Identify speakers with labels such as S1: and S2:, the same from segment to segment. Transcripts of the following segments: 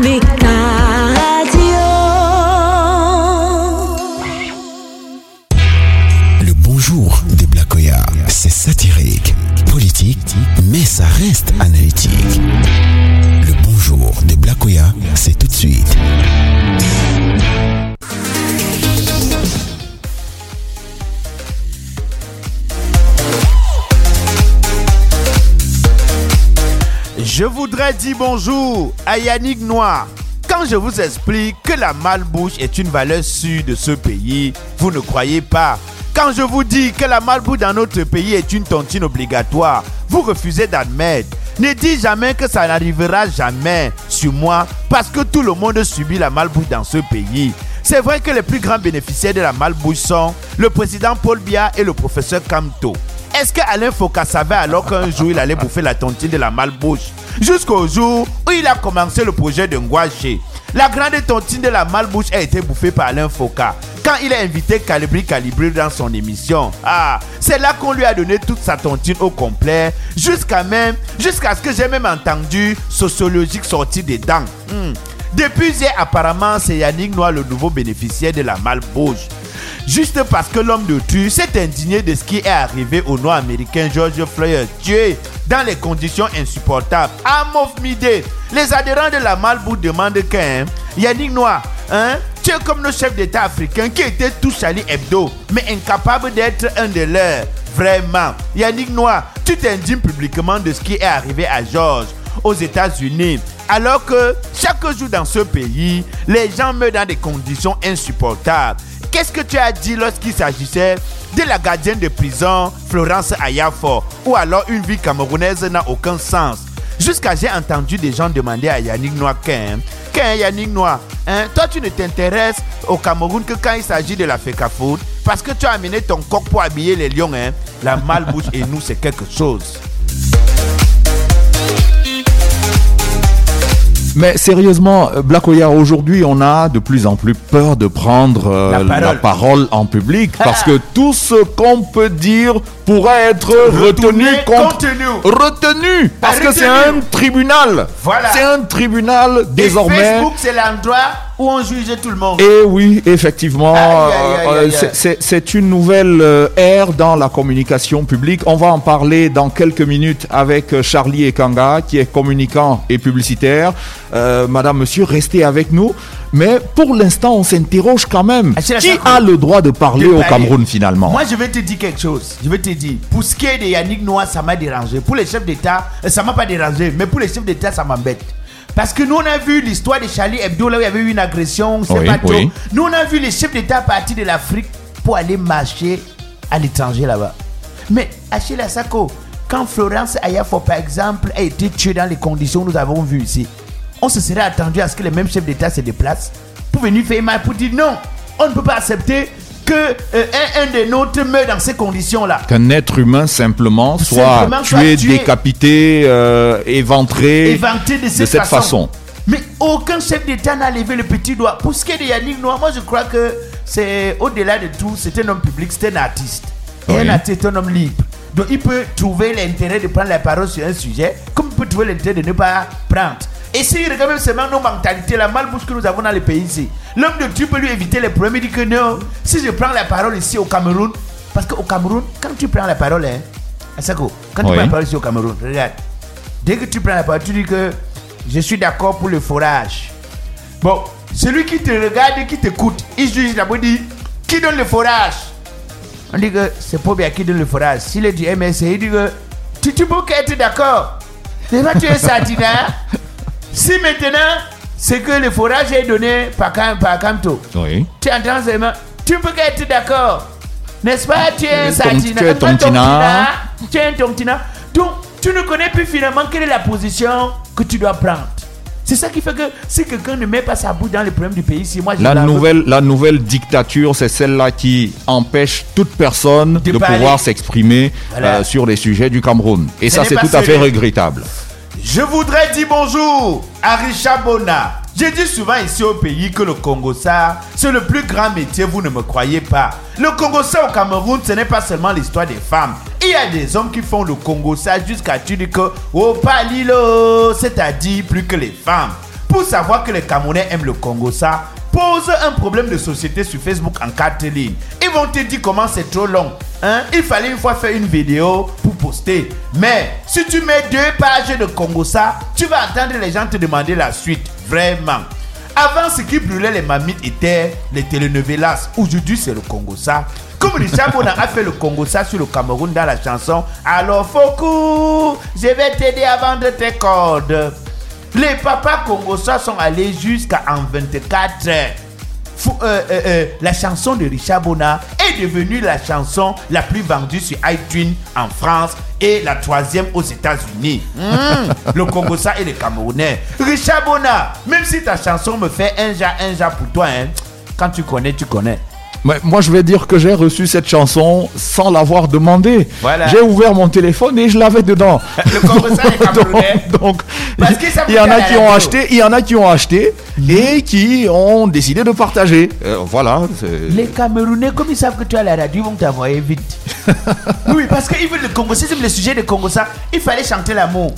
S1: me.
S2: Je voudrais dire bonjour à Yannick Noir. Quand je vous explique que la malbouche est une valeur sûre de ce pays, vous ne croyez pas. Quand je vous dis que la malbouche dans notre pays est une tontine obligatoire, vous refusez d'admettre. Ne dites jamais que ça n'arrivera jamais sur moi parce que tout le monde subit la malbouche dans ce pays. C'est vrai que les plus grands bénéficiaires de la malbouche sont le président Paul Biya et le professeur Kamto. Est-ce que Alain Foucault savait alors qu'un jour il allait bouffer la tontine de la malbouche Jusqu'au jour où il a commencé le projet de Ngwaché. La grande tontine de la malbouche a été bouffée par Alain Foucault quand il a invité Calibri Calibri dans son émission. Ah, c'est là qu'on lui a donné toute sa tontine au complet, jusqu'à même, jusqu'à ce que j'ai même entendu sociologique sortir des dents. Hmm. Depuis apparemment, c'est Yannick Noir le nouveau bénéficiaire de la malbouche. Juste parce que l'homme de tu s'est indigné de ce qui est arrivé au noir américain George Floyd, tué dans les conditions insupportables. À Mofmide, les adhérents de la malbouche demandent qu'un Yannick Noir, hein, tu es comme nos chefs d'État africains qui étaient tous Charlie Hebdo, mais incapables d'être un de leurs. Vraiment, Yannick Noir, tu t'indignes publiquement de ce qui est arrivé à George aux États-Unis. Alors que chaque jour dans ce pays, les gens meurent dans des conditions insupportables. Qu'est-ce que tu as dit lorsqu'il s'agissait de la gardienne de prison Florence Ayafo ou alors une vie camerounaise n'a aucun sens? Jusqu'à j'ai entendu des gens demander à Yannick Noir qu'un qu'un Yannick Noir, hein, toi tu ne t'intéresses au Cameroun que quand il s'agit de la FECA Food parce que tu as amené ton coq pour habiller les lions. Hein. La malbouche et nous c'est quelque chose.
S3: Mais sérieusement, euh, Black Oya, aujourd'hui, on a de plus en plus peur de prendre euh,
S2: La parole.
S3: la parole en public parce que tout ce qu'on peut dire pourrait être retenu contre
S2: contenu.
S3: retenu parce que c'est un tribunal.
S2: Voilà.
S3: C'est un tribunal
S2: Et
S3: désormais.
S2: Facebook c'est l'endroit où on juge tout le monde.
S3: Et oui, effectivement, euh, c'est- une nouvelle euh, ère dans la communication publique. On va en parler dans quelques minutes avec euh, Charlie Ekanga, qui est communicant et publicitaire. Euh, Madame, Monsieur, restez avec nous. Mais pour l'instant, on s'interroge quand même.
S2: Ah,
S3: Qui a le droit de parler
S2: De
S3: au. Cameroun finalement
S2: Moi, je vais te dire quelque chose. Je vais te dire. Pour ce qui est de Yannick Noah, ça m'a dérangé. Pour les chefs d'État, ça m'a pas dérangé. Mais pour les chefs d'État, ça m'embête. Parce que nous, on a vu l'histoire de Charlie Hebdo, là où il y avait eu une agression, c'est
S3: Oui,
S2: pas trop.
S3: oui.
S2: Nous, on a vu les chefs d'État partir de l'Afrique pour aller marcher à l'étranger là-bas. Mais Achille Sako, quand Florence Ayafo, par exemple, a été tuée dans les conditions que nous avons vues ici, on se serait attendu à ce que les mêmes chefs d'État se déplacent pour venir faire mal, pour dire non, on ne peut pas accepter que euh, un, un des nôtres meure dans ces conditions-là.
S3: Qu'un être humain simplement soit
S2: Simplement
S3: tué,
S2: tué.
S3: décapité, euh, éventré
S2: Éventé de cette,
S3: de cette façon.
S2: Mais aucun chef d'État n'a levé le petit doigt. Pour ce qui est de Yannick Noir, moi je crois que c'est au-delà de tout, c'est un homme public, c'est un artiste. Et un artiste est un homme libre. Donc il peut trouver l'intérêt de prendre la parole sur un sujet, comme il peut trouver l'intérêt de ne pas prendre. Et si il regarde même seulement nos mentalités, la malbouche que nous avons dans les pays ici, l'homme de Dieu peut lui éviter les problèmes. Il dit que non, si je prends la parole ici au Cameroun, parce qu'au Cameroun, quand tu prends la parole, hein, Asako, quand tu prends la parole ici au Cameroun, regarde, dès que tu prends la parole, tu dis que je suis d'accord pour le forage. Bon, celui qui te regarde et qui t'écoute, il juge d'abord dit qui donne le forage? On dit que c'est pas bien qui donne le forage. S'il est du MSC, il dit que tu, tu peux être d'accord. C'est pas tu es Satina. si maintenant c'est que le forage est donné par, par Camto,
S3: Oui.
S2: tu entends seulement, tu peux être d'accord. N'est-ce pas? Tu es un Satina.
S3: tu es
S2: un
S3: Tontina?
S2: Tontina? Tu es un Tontina. Donc, tu ne connais plus finalement quelle est la position que tu dois prendre. C'est ça qui fait que si quelqu'un ne met pas sa bouche dans les problèmes du pays, si moi je
S3: La
S2: la
S3: nouvelle, la nouvelle dictature, c'est celle-là qui empêche toute personne
S2: De
S3: pouvoir s'exprimer
S2: Voilà.
S3: euh, sur les sujets du Cameroun. Et
S2: Ce
S3: ça, c'est tout à fait regrettable.
S2: Je voudrais dire bonjour à Richard Bona. Je dis souvent ici au pays que le Congo c'est le plus grand métier, vous ne me croyez pas. Le Congo au Cameroun, ce n'est pas seulement l'histoire des femmes. Il y a des hommes qui font le Congo jusqu'à tu que oh pas Lilo, c'est-à-dire plus que les femmes. pour savoir que les Camerounais aiment le Congo, pose un problème de société sur Facebook en quatre lignes. Ils vont te dire comment c'est trop long. Hein? Il fallait une fois faire une vidéo pour Mais si tu mets deux pages de Congo, ça, tu vas entendre les gens te demander la suite. Vraiment. Avant, ce qui brûlait les mamites était les telenovelas. Aujourd'hui, c'est le Congo, ça. Comme Richard a fait le Congo, ça sur le Cameroun dans la chanson Alors, Foku, je vais t'aider à vendre tes cordes. Les papas congosois sont allés jusqu'à en 24 heures. Fou- euh, euh, euh, la chanson de Richard Bona est devenue la chanson la plus vendue sur iTunes en France et la troisième aux États-Unis. Hmm, le Congo ça et le Camerounais. Richard Bona, même si ta chanson me fait un ja, un ja pour toi, hein, quand tu connais, tu connais.
S3: Mais moi, je vais dire que j'ai reçu cette chanson sans l'avoir demandé.
S2: Voilà.
S3: J'ai ouvert mon téléphone et je l'avais dedans.
S2: Le
S3: donc, donc,
S2: Parce que ça
S3: il y en a qui ont acheté, il y en a qui ont acheté et qui ont décidé de partager. Euh, voilà.
S2: Les Camerounais, comme ils savent que tu es à la radio, ils vont t'envoyer vite. oui, parce qu'ils veulent le Congo. Si c'est le sujet de Congo, ça, il fallait chanter l'amour.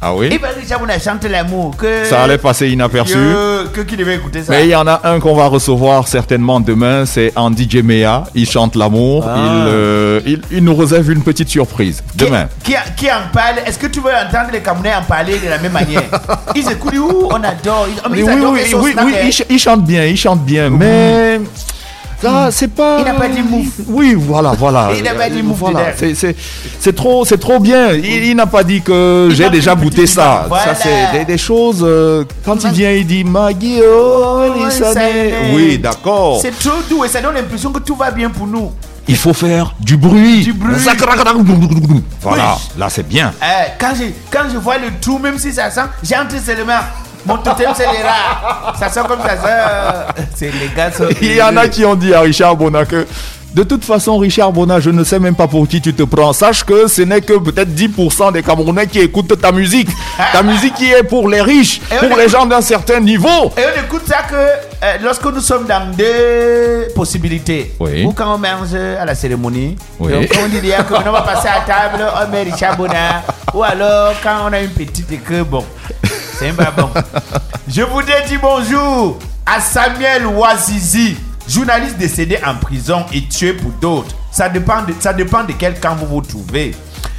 S3: Ah oui?
S2: Que Richard Bona chante l'amour. Que...
S3: Ça allait passer inaperçu.
S2: Que, que qui devait écouter ça?
S3: Mais il y en a un qu'on va recevoir certainement demain, c'est Andy Jemea. Il chante l'amour.
S2: Ah.
S3: Il, euh, il, il nous réserve une petite surprise demain.
S2: Qui, qui en parle? Est-ce que tu veux entendre les Camerounais en parler de la même manière? Ils écoutent, ouh, on adore. Ils, oh, mais
S3: Oui,
S2: ils
S3: oui,
S2: adorent
S3: oui, oui,
S2: hein.
S3: il, ch- il chante bien, il chante bien, mais ça, c'est pas.
S2: Il n'a pas dit mouf.
S3: Oui, voilà, voilà.
S2: Il n'a pas dit mouf
S3: Voilà, c'est, c'est, c'est trop, c'est trop bien. Il, il n'a pas dit que j'ai déjà goûté ça.
S2: Voilà.
S3: Ça, c'est des, des choses. euh, quand il vient, il dit Maggie, oh. Oui, d'accord.
S2: C'est trop doux et ça donne l'impression que tout va bien pour nous.
S3: Il faut faire du bruit.
S2: Du bruit.
S3: Voilà,
S2: Oui.
S3: là, c'est bien.
S2: Eh, quand, je, quand je vois le trou, même si ça sent, j'entre seulement. Mon totem, c'est les rats. Ça sent comme ça. ça. C'est les gars. sont
S3: Il y en a qui ont dit à Richard Bona que de toute façon, Richard Bona, je ne sais même pas pour qui tu te prends. Sache que ce n'est que peut-être 10% des Camerounais qui écoutent ta musique. Ta musique qui est pour les riches,
S2: Et
S3: pour les
S2: écoute-
S3: gens d'un certain niveau.
S2: Et on écoute ça que euh, lorsque nous sommes dans deux possibilités.
S3: Oui.
S2: Ou quand on mange à la cérémonie.
S3: Oui.
S2: Donc on dit déjà que on va passer à table, on met Richard Bona. Ou alors quand on a une petite et que bon, c'est pas bon. Je voudrais dire bonjour à Samuel Ouazizi, journaliste décédé en prison et tué pour d'autres. Ça dépend de, ça dépend de quel camp vous vous trouvez.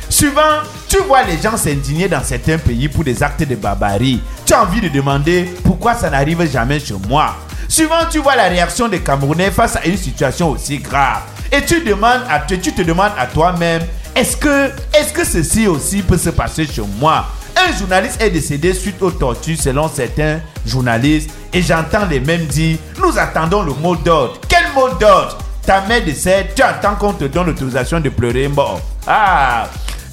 S2: Souvent, tu vois les gens s'indigner dans certains pays pour des actes de barbarie. Tu as envie de demander pourquoi ça n'arrive jamais chez moi. Souvent, tu vois la réaction des Camerounais face à une situation aussi grave. Et tu, demandes à tu te demandes à toi-même, est-ce que, est que ceci aussi peut se passer chez moi? Un journaliste est décédé suite aux tortures selon certains journalistes. Et j'entends les mêmes dire, nous attendons le mot d'ordre. Quel mot d'ordre? Ta mère décède, tu attends qu'on te donne l'autorisation de pleurer mort. Ah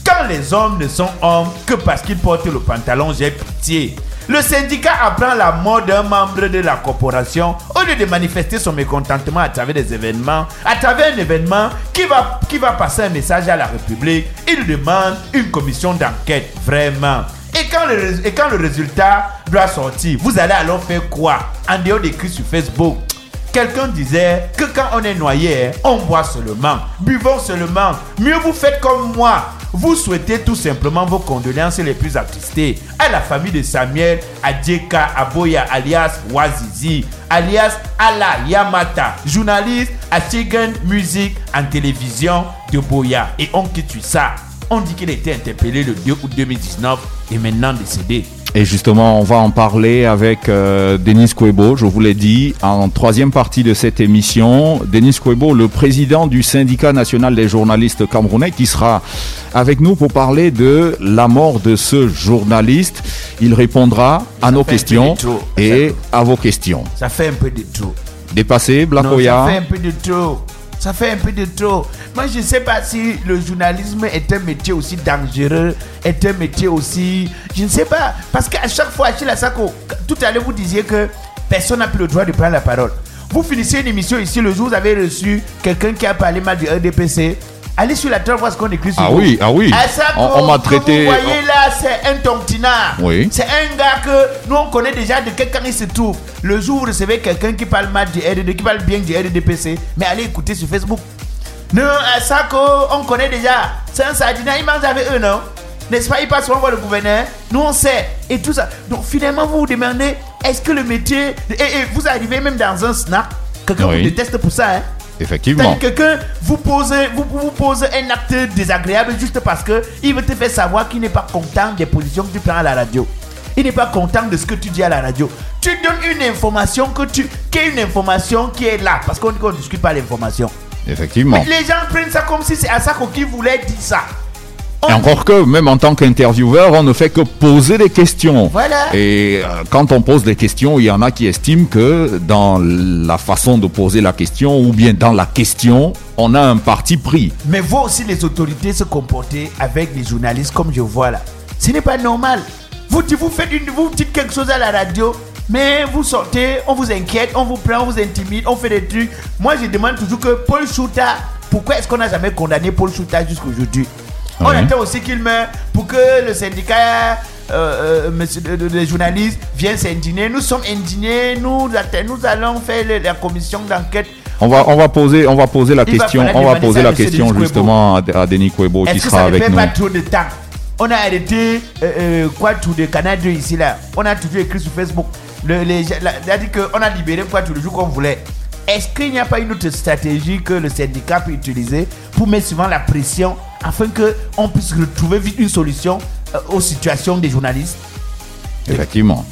S2: quand les hommes ne sont hommes que parce qu'ils portent le pantalon, j'ai pitié. Le syndicat apprend la mort d'un membre de la corporation au lieu de manifester son mécontentement à travers des événements, à travers un événement qui va, qui va passer un message à la République. Il demande une commission d'enquête, vraiment. Et quand, le, résultat doit sortir, vous allez alors faire quoi? En dehors d'écrire sur Facebook Quelqu'un disait que quand on est noyé, on boit seulement, buvons seulement. Mieux vous faites comme moi. Vous souhaitez tout simplement vos condoléances les plus attristées à la famille de Samuel Adjeka Aboya alias Wazizi, alias Ala Yamata, journaliste à Chicken Music en télévision de Boya. Et on quitte ça. On dit qu'il était interpellé le 2 août 2019 et maintenant décédé.
S3: Et justement, on va en parler avec euh, Denis Kouebo, je vous l'ai dit, en troisième partie de cette émission. Denis Kouebo, le président du syndicat national des journalistes camerounais, qui sera avec nous pour parler de la mort de ce journaliste. Il répondra à nos questions et à vos questions.
S2: Ça fait un peu de trop.
S3: Dépassé,
S2: Non, ça fait un peu de trop. Ça fait un peu de trop. Moi, je ne sais pas si le journalisme est un métier aussi dangereux, est un métier aussi... Je ne sais pas. Parce qu'à chaque fois, Achille Asako, tout à l'heure, vous disiez que personne n'a plus le droit de prendre la parole. Vous finissez une émission ici, le jour où vous avez reçu quelqu'un qui a parlé mal du RDPC. Allez sur la toile voir ce qu'on écrit sur
S3: Ah
S2: vous.
S3: oui, ah oui. On- on m'a
S2: que
S3: traité-
S2: Vous voyez là, c'est un tontiner.
S3: Oui.
S2: C'est un gars que nous on connaît déjà de quelqu'un il se trouve. Le jour où vous recevez quelqu'un qui parle mal du RDD, qui parle bien du RDPC, mais allez écouter sur Facebook. Non, à Sako, on connaît déjà. C'est un sardina, il mange avec eux, non? N'est-ce pas? Il passe souvent voir le gouverneur. Nous, on sait. Et tout ça. Donc, finalement, vous vous demandez, est-ce que le métier... Et, et vous arrivez même dans un snack? Quelqu'un
S3: Oui.
S2: vous déteste pour ça, hein?
S3: Effectivement.
S2: C'est-à-dire quelqu'un vous pose, vous, vous pose un acte désagréable juste parce que il veut te faire savoir qu'il n'est pas content des positions que tu prends à la radio. Il n'est pas content de ce que tu dis à la radio. Tu donnes une information que tu, qui est une information qui est là parce qu'on ne discute pas l'information.
S3: Effectivement.
S2: Les gens prennent ça comme si c'est à ça qu'on voulait dire ça. On-
S3: Et encore que, même en tant qu'intervieweur, on ne fait que poser des questions.
S2: Voilà.
S3: Et euh, quand on pose des questions, il y en a qui estiment que dans la façon de poser la question ou bien dans la question, on a un parti pris.
S2: Mais vous aussi, les autorités se comporter avec les journalistes comme je vois là. Ce n'est pas normal. Vous, dites- vous faites une, vous dites quelque chose à la radio, mais vous sortez, on vous inquiète, on vous prend, on vous intimide, on fait des trucs. Moi, je demande toujours que Paul Chouta, pourquoi est-ce qu'on n'a jamais condamné Paul Chouta jusqu'aujourd'hui? On attend aussi qu'il meure pour que le syndicat euh, euh, monsieur, de- des journalistes vienne s'indigner. Nous sommes indignés, nous, nous allons faire le- la commission d'enquête.
S3: On va, on va poser, on va poser la
S2: Il
S3: question, on va poser la question
S2: Kwebo.
S3: justement à, Denis Kwebo qui
S2: Est-ce que
S3: sera
S2: ça ne
S3: avec
S2: fait
S3: nous.
S2: pas trop de temps? On a arrêté euh, euh, quoi tout de Canada ici là. On a toujours écrit sur Facebook. Le, les, la- a dit qu'on a libéré quoi tout le jour qu'on voulait. Est-ce qu'il n'y a pas une autre stratégie que le syndicat peut utiliser pour mettre souvent la pression afin qu'on puisse retrouver vite une solution euh, aux situations des journalistes
S3: Effectivement.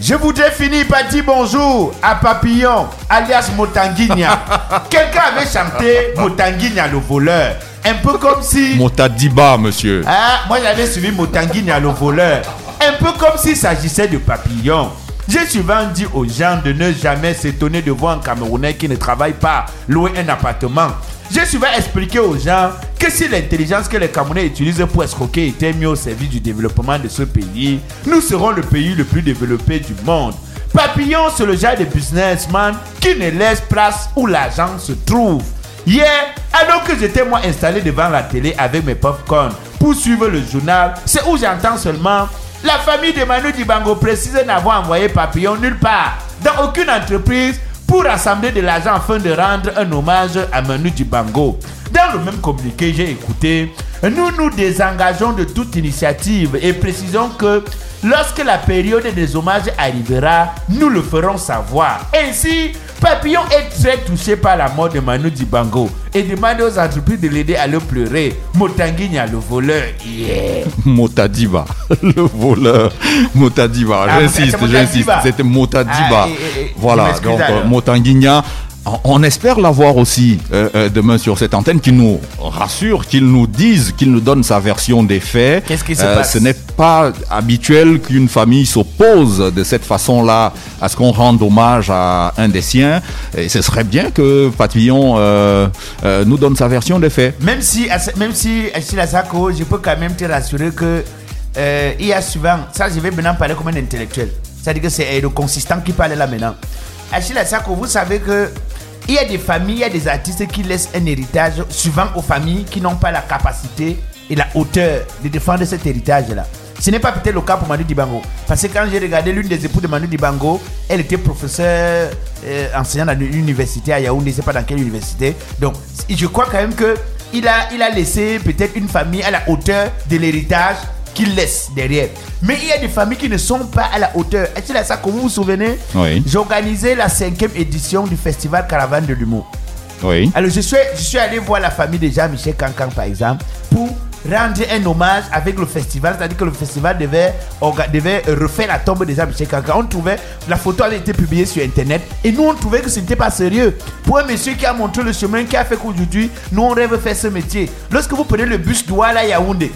S2: Je voudrais finir par dire bonjour à Papillon, alias Motanguigna. Quelqu'un avait chanté Motanguigna le voleur. Un peu comme si...
S3: Motadiba, monsieur.
S2: Ah, moi j'avais suivi Motanguigna le voleur. Un peu comme s'il s'agissait de papillons. J'ai souvent dit aux gens de ne jamais s'étonner de voir un Camerounais qui ne travaille pas louer un appartement. J'ai souvent expliqué aux gens que si l'intelligence que les Camerounais utilisent pour escroquer était mieux au service du développement de ce pays, nous serons le pays le plus développé du monde. Papillon, c'est le genre de businessman qui ne laisse place où l'argent se trouve. Hier, alors que j'étais moi installé devant la télé avec mes popcorn pour suivre le journal, c'est où j'entends seulement la famille de Manu Dibango précise n'avoir envoyé Papillon nulle part, dans aucune entreprise, pour rassembler de l'argent afin de rendre un hommage à Manu Dibango. Dans le même communiqué, j'ai écouté Nous nous désengageons de toute initiative et précisons que lorsque la période des hommages arrivera, nous le ferons savoir. Ainsi, Papillon est très touché par la mort de Manu Dibango et demande aux entreprises de l'aider à le pleurer. Motanguigna, le voleur, yeah.
S3: Motadiba, le voleur. Motadiba,
S2: Ah,
S3: j'insiste, j'insiste. C'était Motadiba.
S2: Ah, et- et-
S3: voilà, donc euh, Motanguigna. On- espère l'avoir aussi euh, euh, demain sur cette antenne, qu'il nous rassure, qu'il nous dise, qu'il nous donne sa version des faits.
S2: Qu'est-ce qui se
S3: Euh,
S2: passe
S3: Ce n'est pas habituel qu'une famille s'oppose de cette façon-là à ce qu'on rende hommage à un des siens. Et ce serait bien que Papillon euh, euh, nous donne sa version des faits.
S2: Même si, même si Achille Asako, je peux quand même te rassurer que il y a souvent, ça je vais maintenant parler comme un intellectuel. C'est-à-dire que c'est le consistant qui parle là maintenant. Achille Asako, vous savez que il y a des familles, il y a des artistes qui laissent un héritage souvent aux familles qui n'ont pas la capacité et la hauteur de défendre cet héritage-là. Ce n'est pas peut-être le cas pour Manu Dibango. Parce que quand j'ai regardé l'une des épouses de Manu Dibango, elle était professeure euh, enseignante dans l'université à Yaoundé, je ne sais pas dans quelle université. Donc, je crois quand même que il a laissé peut-être une famille à la hauteur de l'héritage qu'il laisse derrière. Mais il y a des familles qui ne sont pas à la hauteur. Est-ce que ça, comme vous vous souvenez
S3: Oui.
S2: J'ai organisé la cinquième édition du festival Caravane de l'humour.
S3: Oui.
S2: Alors je suis, je suis allé voir la famille de Jean-Michel Cancan par exemple pour rendre un hommage avec le festival, c'est-à-dire que le festival devait, devait refaire la tombe de Jean-Michel Cancan. On trouvait, la photo avait été publiée sur internet et nous on trouvait que ce n'était pas sérieux. Pour un monsieur qui a montré le chemin, qui a fait qu'aujourd'hui, nous on rêve faire ce métier. Lorsque vous prenez le bus Douala Yaoundé,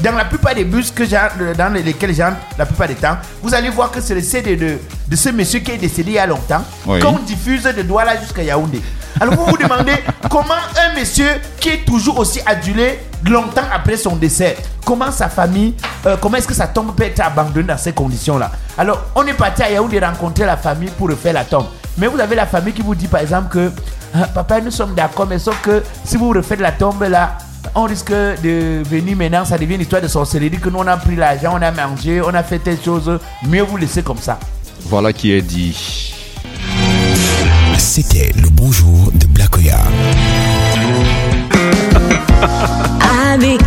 S2: dans la plupart des bus que j'ai- dans lesquels j'entre la plupart des temps, vous allez voir que c'est le CD de, de ce monsieur qui est décédé il y a longtemps,
S3: Oui.
S2: qu'on diffuse de Douala jusqu'à Yaoundé. Alors vous vous demandez comment un monsieur qui est toujours aussi adulé longtemps après son décès, comment sa famille, euh, comment est-ce que sa tombe peut être abandonnée dans ces conditions-là? Alors on est parti à Yaoundé rencontrer la famille pour refaire la tombe. Mais vous avez la famille qui vous dit par exemple que Ah, papa nous sommes d'accord, mais sauf que si vous refaites la tombe là, on risque de venir maintenant, ça devient une histoire de sorcellerie, que nous on a pris l'argent, on a mangé, on a fait telle chose, mieux vous laisser comme ça.
S3: Voilà qui est dit.
S1: C'était le bonjour de Blakoya.
S4: Avec